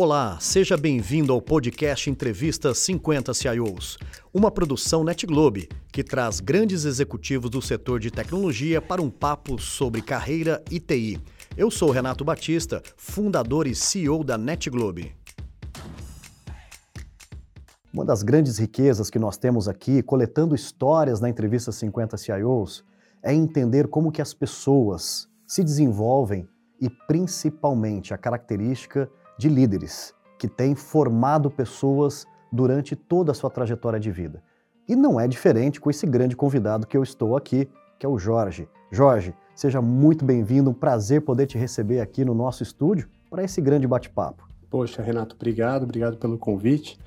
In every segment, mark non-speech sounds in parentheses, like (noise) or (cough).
Olá, seja bem-vindo ao podcast Entrevista 50 CIOs, uma produção NetGlobe que traz grandes executivos do setor de tecnologia para um papo sobre carreira e TI. Eu sou Renato Batista, fundador e CEO da NetGlobe. Uma das grandes riquezas que nós temos aqui, coletando histórias na entrevista 50 CIOs, é entender como que as pessoas se desenvolvem e principalmente a característica de líderes que têm formado pessoas durante toda a sua trajetória de vida. E não é diferente com esse grande convidado que eu estou aqui, que é o Jorge. Jorge, seja muito bem-vindo, um prazer poder te receber aqui no nosso estúdio para esse grande bate-papo. Poxa, Renato, obrigado, obrigado pelo convite.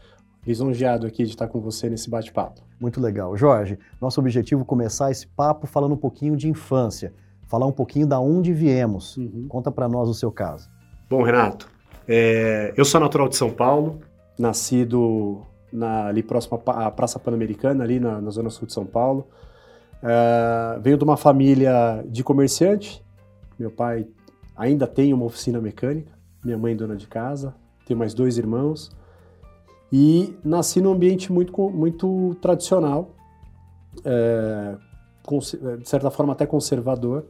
Lisonjeado aqui de estar com você nesse bate-papo. Muito legal. Jorge, nosso objetivo é começar esse papo falando um pouquinho de infância, falar um pouquinho da onde viemos. Uhum. Conta para nós o seu caso. Bom, Renato, é, eu sou natural de São Paulo, nascido na, ali próximo à Praça Pan-Americana, ali na, na, zona sul de São Paulo. É, venho de uma família de comerciante. Meu pai ainda tem uma oficina mecânica, minha mãe dona de casa, tenho mais dois irmãos. E nasci num ambiente muito, muito tradicional, é, de certa forma até conservador.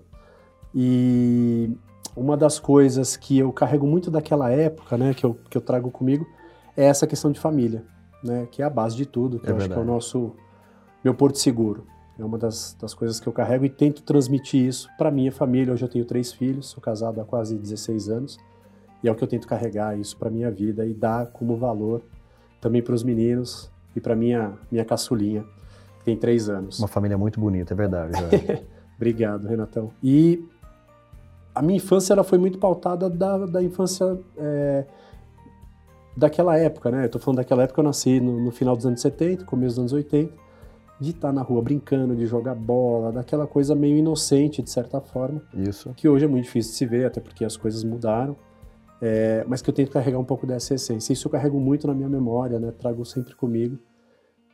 E uma das coisas que eu carrego muito daquela época, né, que eu, que eu trago comigo, é essa questão de família, né, que é a base de tudo, que é eu verdade. acho que é o nosso, meu porto seguro. É uma das, das coisas que eu carrego e tento transmitir isso para minha família. Hoje eu tenho três filhos, sou casado há quase 16 anos, e é o que eu tento carregar isso para minha vida e dar como valor também para os meninos e para minha minha caçulinha, que tem três anos. Uma família muito bonita, é verdade. (laughs) Obrigado, Renatão. E a minha infância ela foi muito pautada da, da infância é, daquela época, né? Eu tô falando daquela época, eu nasci no, no, final dos anos 70, começo dos anos 80, de estar tá na rua brincando, de jogar bola, daquela coisa meio inocente, de certa forma. Isso. Que hoje é muito difícil de se ver, até porque as coisas mudaram. É, mas que eu tento carregar um pouco dessa essência. Isso eu carrego muito na minha memória, né? Trago sempre comigo.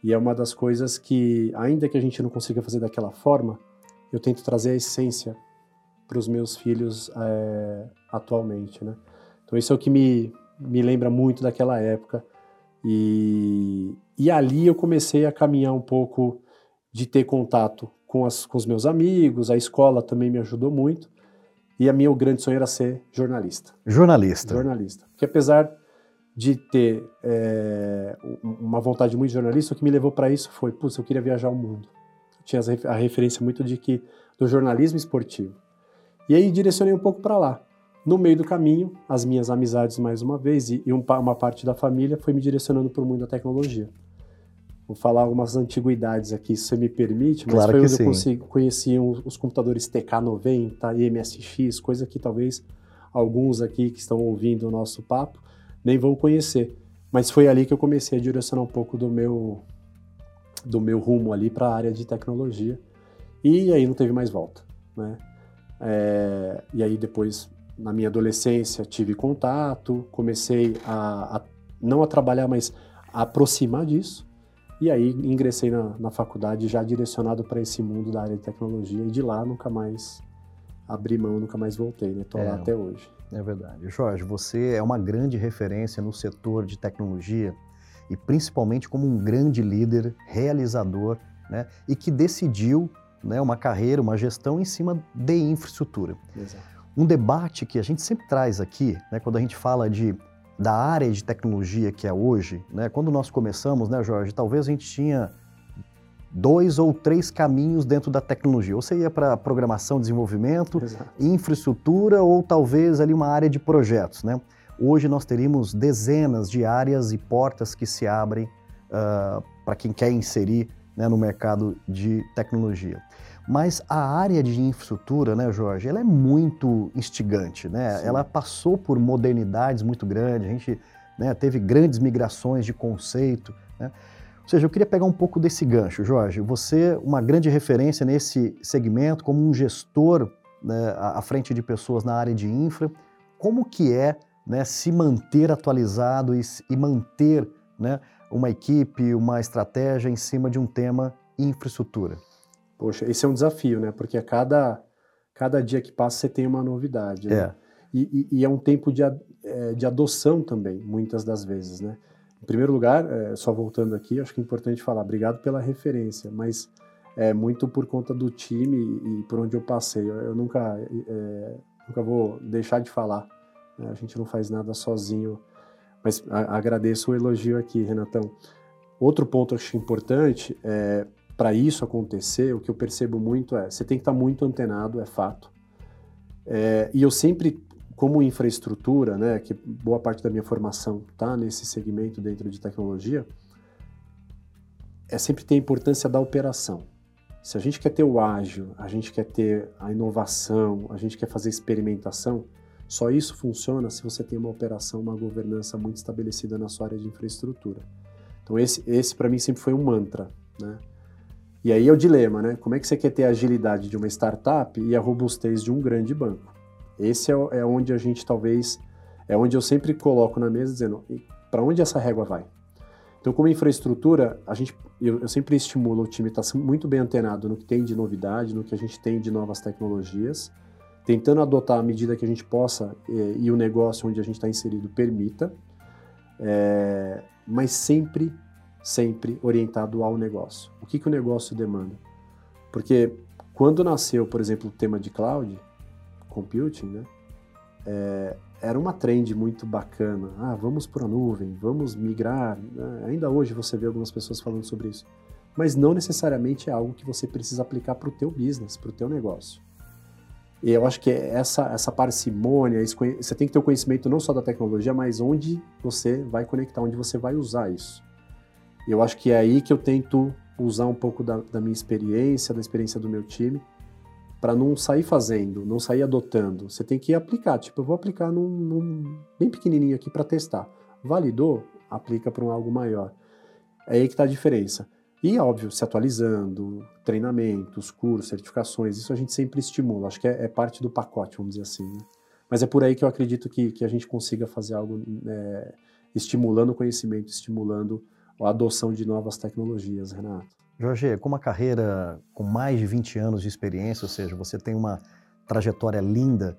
E é uma das coisas que, ainda que a gente não consiga fazer daquela forma, eu tento trazer a essência para os meus filhos é, atualmente, né? Então isso é o que me, me lembra muito daquela época. E, e ali eu comecei a caminhar um pouco de ter contato com, as, com os meus amigos, a escola também me ajudou muito. E a minha o grande sonho era ser jornalista. Jornalista. Jornalista. Porque apesar de ter é, uma vontade muito de jornalista, o que me levou para isso foi, putz, eu queria viajar o mundo. Eu tinha a referência muito de que do jornalismo esportivo. E aí direcionei um pouco para lá. No meio do caminho, as minhas amizades mais uma vez e, uma parte da família foi me direcionando para o mundo da tecnologia. Vou falar algumas antiguidades aqui, se você me permite, mas claro foi onde sim. eu consegui, conheci os computadores TK90 e MSX, coisa que talvez alguns aqui que estão ouvindo o nosso papo nem vão conhecer. Mas foi ali que eu comecei a direcionar um pouco do meu do meu rumo ali para a área de tecnologia. E aí não teve mais volta, né? É, e aí depois, na minha adolescência, tive contato, comecei a, a, não a trabalhar, mas a aproximar disso. E aí ingressei na, na faculdade já direcionado para esse mundo da área de tecnologia e de lá nunca mais abri mão, nunca mais voltei, né? Estou é, lá até hoje. É verdade. Jorge, você é uma grande referência no setor de tecnologia e principalmente como um grande líder, realizador, né? E que decidiu né, uma carreira, uma gestão em cima de infraestrutura. Exato. Um debate que a gente sempre traz aqui, né, quando a gente fala de, da área de tecnologia que é hoje, né, quando nós começamos, né, Jorge, talvez a gente tinha dois ou três caminhos dentro da tecnologia. Ou você ia para programação, desenvolvimento, Exato. infraestrutura ou talvez ali uma área de projetos, né? Hoje nós teríamos dezenas de áreas e portas que se abrem uh, para quem quer inserir né, no mercado de tecnologia. Mas a área de infraestrutura, né, Jorge, ela é muito instigante, né? Sim. Ela passou por modernidades muito grandes, a gente né, teve grandes migrações de conceito, né? Ou seja, eu queria pegar um pouco desse gancho, Jorge. Você, uma grande referência nesse segmento, como um gestor né, à frente de pessoas na área de infra, como que é né, se manter atualizado e, e manter né, uma equipe, uma estratégia em cima de um tema infraestrutura? Poxa, esse é um desafio, né? Porque a cada, cada dia que passa você tem uma novidade. Né? É. e, e, é um tempo de, é, de adoção também, muitas das vezes, né? Em primeiro lugar, é, só voltando aqui, acho que é importante falar, obrigado pela referência, mas é muito por conta do time e por onde eu passei. Eu, eu nunca, é, nunca vou deixar de falar. Né? A gente não faz nada sozinho, mas agradeço o elogio aqui, Renatão. Outro ponto acho importante é para isso acontecer, o que eu percebo muito é, você tem que estar tá muito antenado, é fato. É, e eu sempre como infraestrutura, né, que boa parte da minha formação está nesse segmento dentro de tecnologia, é sempre ter a importância da operação. Se a gente quer ter o ágil, a gente quer ter a inovação, a gente quer fazer experimentação, só isso funciona se você tem uma operação, uma governança muito estabelecida na sua área de infraestrutura. Então esse, esse para mim sempre foi um mantra, né? E aí é o dilema, né? Como é que você quer ter a agilidade de uma startup e a robustez de um grande banco? Esse é, é onde a gente talvez, é onde eu sempre coloco na mesa dizendo, para onde essa régua vai? Então, como infraestrutura, a gente, eu, eu sempre estimulo o time a estar muito bem antenado no que tem de novidade, no que a gente tem de novas tecnologias, tentando adotar à medida que a gente possa eh, e o negócio onde a gente está inserido permita, é, mas sempre, sempre orientado ao negócio. O que, que o negócio demanda? Porque quando nasceu, por exemplo, o tema de cloud, computing, né? É, era uma trend muito bacana. Ah, vamos para a nuvem, vamos migrar. Né? Ainda hoje você vê algumas pessoas falando sobre isso. Mas não necessariamente é algo que você precisa aplicar para o teu business, para o teu negócio. E eu acho que essa, essa parcimônia, você tem que ter o conhecimento não só da tecnologia, mas onde você vai conectar, onde você vai usar isso. Eu acho que é aí que eu tento usar um pouco da, da minha experiência, da experiência do meu time, para não sair fazendo, não sair adotando. Você tem que aplicar. Tipo, eu vou aplicar num, num bem pequenininho aqui para testar. Validou? Aplica para um algo maior. É aí que está a diferença. E, óbvio, se atualizando, treinamentos, cursos, certificações, isso a gente sempre estimula. Acho que é, é parte do pacote, vamos dizer assim. Né? Mas é por aí que eu acredito que, que a gente consiga fazer algo é, estimulando o conhecimento, estimulando a adoção de novas tecnologias, Renato. Jorge, com uma carreira com mais de 20 anos de experiência, ou seja, você tem uma trajetória linda,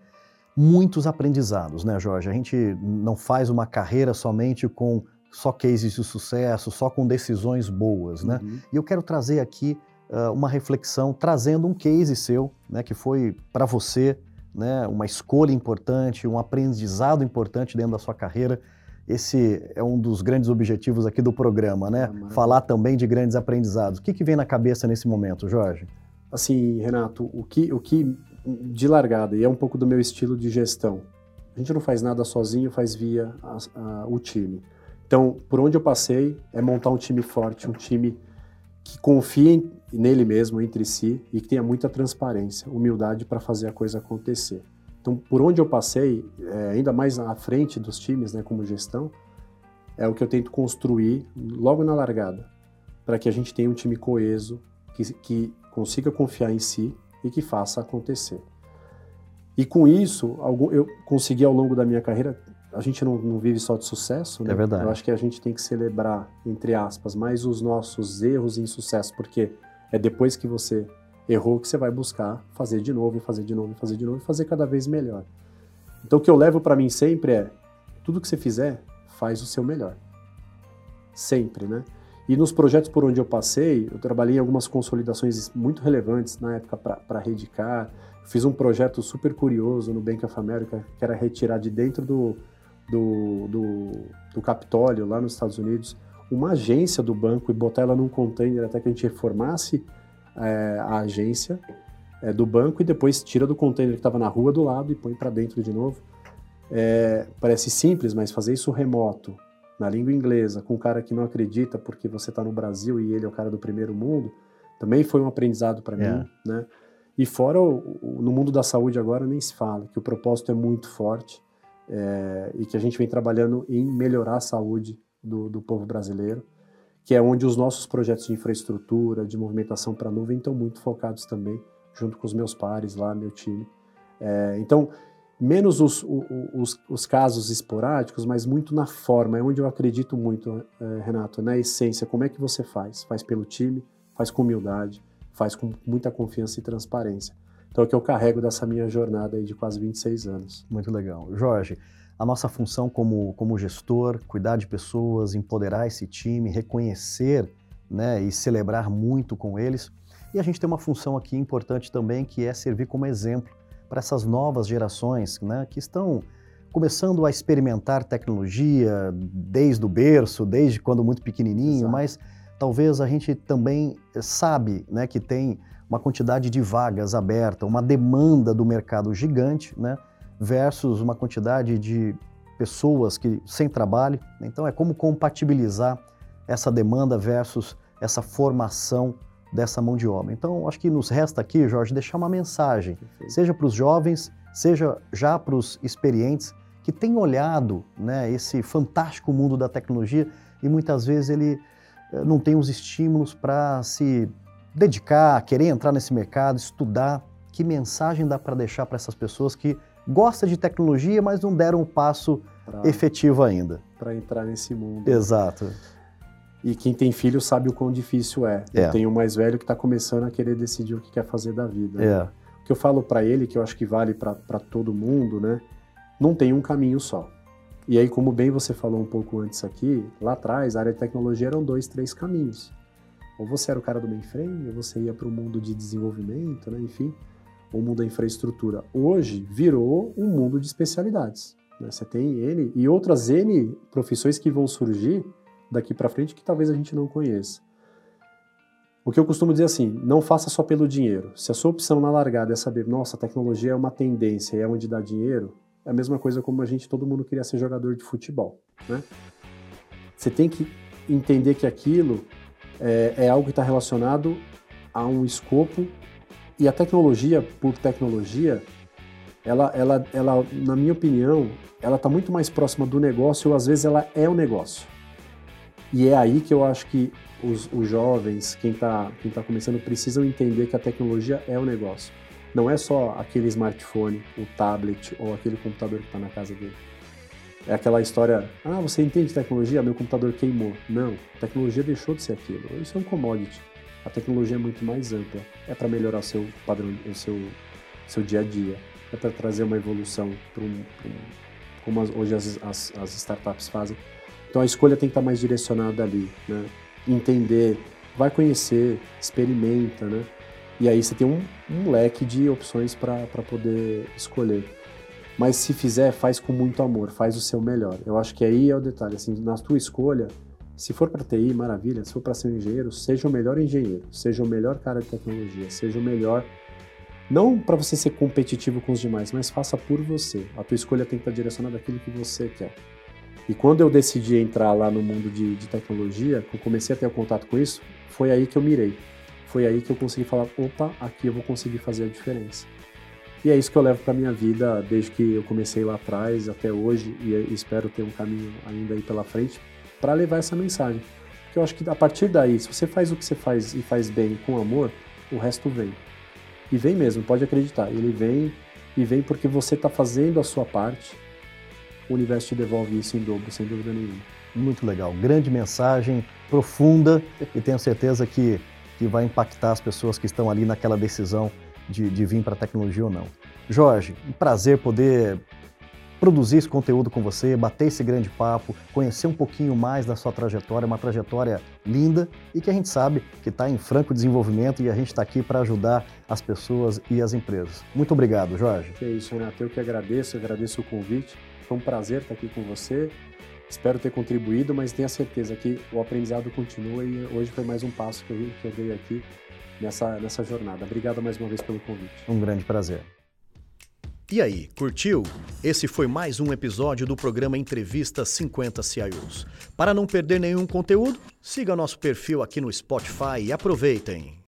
muitos aprendizados, né, Jorge? A gente não faz uma carreira somente com só cases de sucesso, só com decisões boas, né? Uhum. E eu quero trazer aqui uh, uma reflexão, trazendo um case seu, né, que foi para você, né, uma escolha importante, um aprendizado importante dentro da sua carreira. Esse é um dos grandes objetivos aqui do programa, né? Ah, Falar também de grandes aprendizados. O que, que vem na cabeça nesse momento, Jorge? Assim, Renato, o que, o que de largada, e é um pouco do meu estilo de gestão, a gente não faz nada sozinho, faz via a, a, o time. Então, por onde eu passei, é montar um time forte, um time que confie nele mesmo, entre si, e que tenha muita transparência, humildade para fazer a coisa acontecer. Então, por onde eu passei, é, ainda mais à frente dos times, né, como gestão, é o que eu tento construir logo na largada, para que a gente tenha um time coeso, que, que consiga confiar em si e que faça acontecer. E com isso, eu consegui ao longo da minha carreira, a gente não, não vive só de sucesso, né? É verdade. Eu acho que a gente tem que celebrar, entre aspas, mais os nossos erros e insucessos, porque é depois que você errou que você vai buscar fazer de novo, e fazer de novo, e fazer de novo, e fazer cada vez melhor. Então o que eu levo para mim sempre é, tudo que você fizer, faz o seu melhor. Sempre, né? E nos projetos por onde eu passei, eu trabalhei em algumas consolidações muito relevantes na época para Redicar. Fiz um projeto super curioso no Bank of America, que era retirar de dentro do, do, do, do Capitólio, lá nos Estados Unidos, uma agência do banco e botar ela num container até que a gente reformasse é, a agência é, do banco e depois tira do container que estava na rua do lado e põe para dentro de novo. É, parece simples, mas fazer isso remoto, na língua inglesa, com um cara que não acredita porque você está no Brasil e ele é o cara do primeiro mundo, também foi um aprendizado para é. mim, né? E fora o, o, no mundo da saúde agora nem se fala que o propósito é muito forte é, e que a gente vem trabalhando em melhorar a saúde do, do povo brasileiro que é onde os nossos projetos de infraestrutura, de movimentação para a nuvem estão muito focados também, junto com os meus pares lá, meu time. É, então, menos os, os, os, casos esporádicos, mas muito na forma, é onde eu acredito muito, é, Renato, na essência, como é que você faz? Faz pelo time, faz com humildade, faz com muita confiança e transparência. Então é o que eu carrego dessa minha jornada aí de quase 26 anos. Muito legal. Jorge, a nossa função como, como gestor, cuidar de pessoas, empoderar esse time, reconhecer né, e celebrar muito com eles. E a gente tem uma função aqui importante também, que é servir como exemplo para essas novas gerações né, que estão começando a experimentar tecnologia desde o berço, desde quando muito pequenininho, Exato. mas talvez a gente também sabe né, que tem uma quantidade de vagas aberta, uma demanda do mercado gigante, né, versus uma quantidade de pessoas que sem trabalho. Então é como compatibilizar essa demanda versus essa formação dessa mão de obra. Então acho que nos resta aqui, Jorge, deixar uma mensagem, Perfeito. seja para os jovens, seja já para os experientes que têm olhado né, esse fantástico mundo da tecnologia e muitas vezes ele eh, não tem os estímulos para se dedicar, querer entrar nesse mercado, estudar. Que mensagem dá para deixar para essas pessoas que gostam de tecnologia, mas não deram um passo pra, efetivo ainda? Para entrar nesse mundo. Exato. E quem tem filho sabe o quão difícil é. é. Eu tenho um mais velho que está começando a querer decidir o que quer fazer da vida. É. O que eu falo para ele, que eu acho que vale para todo mundo, né? Não tem um caminho só. E aí, como bem você falou um pouco antes aqui, lá atrás, a área de tecnologia eram dois, três caminhos. Ou você era o cara do mainframe, ou você ia para o mundo de desenvolvimento, né? enfim, o mundo da infraestrutura. Hoje virou um mundo de especialidades. Né? Você tem N e outras N profissões que vão surgir daqui para frente que talvez a gente não conheça. O que eu costumo dizer assim, não faça só pelo dinheiro. Se a sua opção na largada é saber, nossa, a tecnologia é uma tendência, é onde dá dinheiro, é a mesma coisa como a gente, todo mundo queria ser jogador de futebol, né? Você tem que entender que aquilo é, é algo que está relacionado a um escopo e a tecnologia, por tecnologia, ela, ela, ela na minha opinião, ela está muito mais próxima do negócio ou às vezes ela é o negócio. E é aí que eu acho que os, os jovens, quem está quem tá começando, precisam entender que a tecnologia é o negócio. Não é só aquele smartphone, o tablet ou aquele computador que está na casa dele. É aquela história, ah, você entende tecnologia? Meu computador queimou. Não, tecnologia deixou de ser aquilo. Isso é um commodity. A tecnologia é muito mais ampla. É para melhorar seu padrão, o seu, seu dia a dia. É para trazer uma evolução para um, um, como as, hoje as, as, as, startups fazem. Então a escolha tem que estar tá mais direcionada ali, né? Entender, vai conhecer, experimenta, né? E aí você tem um, um leque de opções para poder escolher. Mas se fizer, faz com muito amor, faz o seu melhor. Eu acho que aí é o detalhe. Assim, na tua escolha, se for para TI, maravilha. Se for para ser um engenheiro, seja o melhor engenheiro, seja o melhor cara de tecnologia, seja o melhor. Não para você ser competitivo com os demais, mas faça por você. A tua escolha tem que estar direcionada àquilo que você quer. E quando eu decidi entrar lá no mundo de, de tecnologia, que eu comecei a ter contato com isso, foi aí que eu mirei foi aí que eu consegui falar, opa, aqui eu vou conseguir fazer a diferença. E é isso que eu levo para minha vida desde que eu comecei lá atrás até hoje e espero ter um caminho ainda aí pela frente para levar essa mensagem. Porque eu acho que a partir daí, se você faz o que você faz e faz bem com amor, o resto vem. E vem mesmo, pode acreditar. Ele vem e vem porque você está fazendo a sua parte. O universo te devolve isso em dobro, sem dúvida nenhuma. Muito legal. Grande mensagem, profunda e tenho certeza que que vai impactar as pessoas que estão ali naquela decisão de, de vir para a tecnologia ou não. Jorge, um prazer poder produzir esse conteúdo com você, bater esse grande papo, conhecer um pouquinho mais da sua trajetória, uma trajetória linda e que a gente sabe que está em franco desenvolvimento e a gente está aqui para ajudar as pessoas e as empresas. Muito obrigado, Jorge. É isso, Renato. Eu que agradeço, agradeço o convite. Foi um prazer estar aqui com você Espero ter contribuído, mas tenha certeza que o aprendizado continua e hoje foi mais um passo que eu, que eu dei aqui nessa, nessa jornada. Obrigado mais uma vez pelo convite. Um grande prazer. E aí, curtiu? Esse foi mais um episódio do programa Entrevista 50 CIOs. Para não perder nenhum conteúdo, siga nosso perfil aqui no Spotify e aproveitem.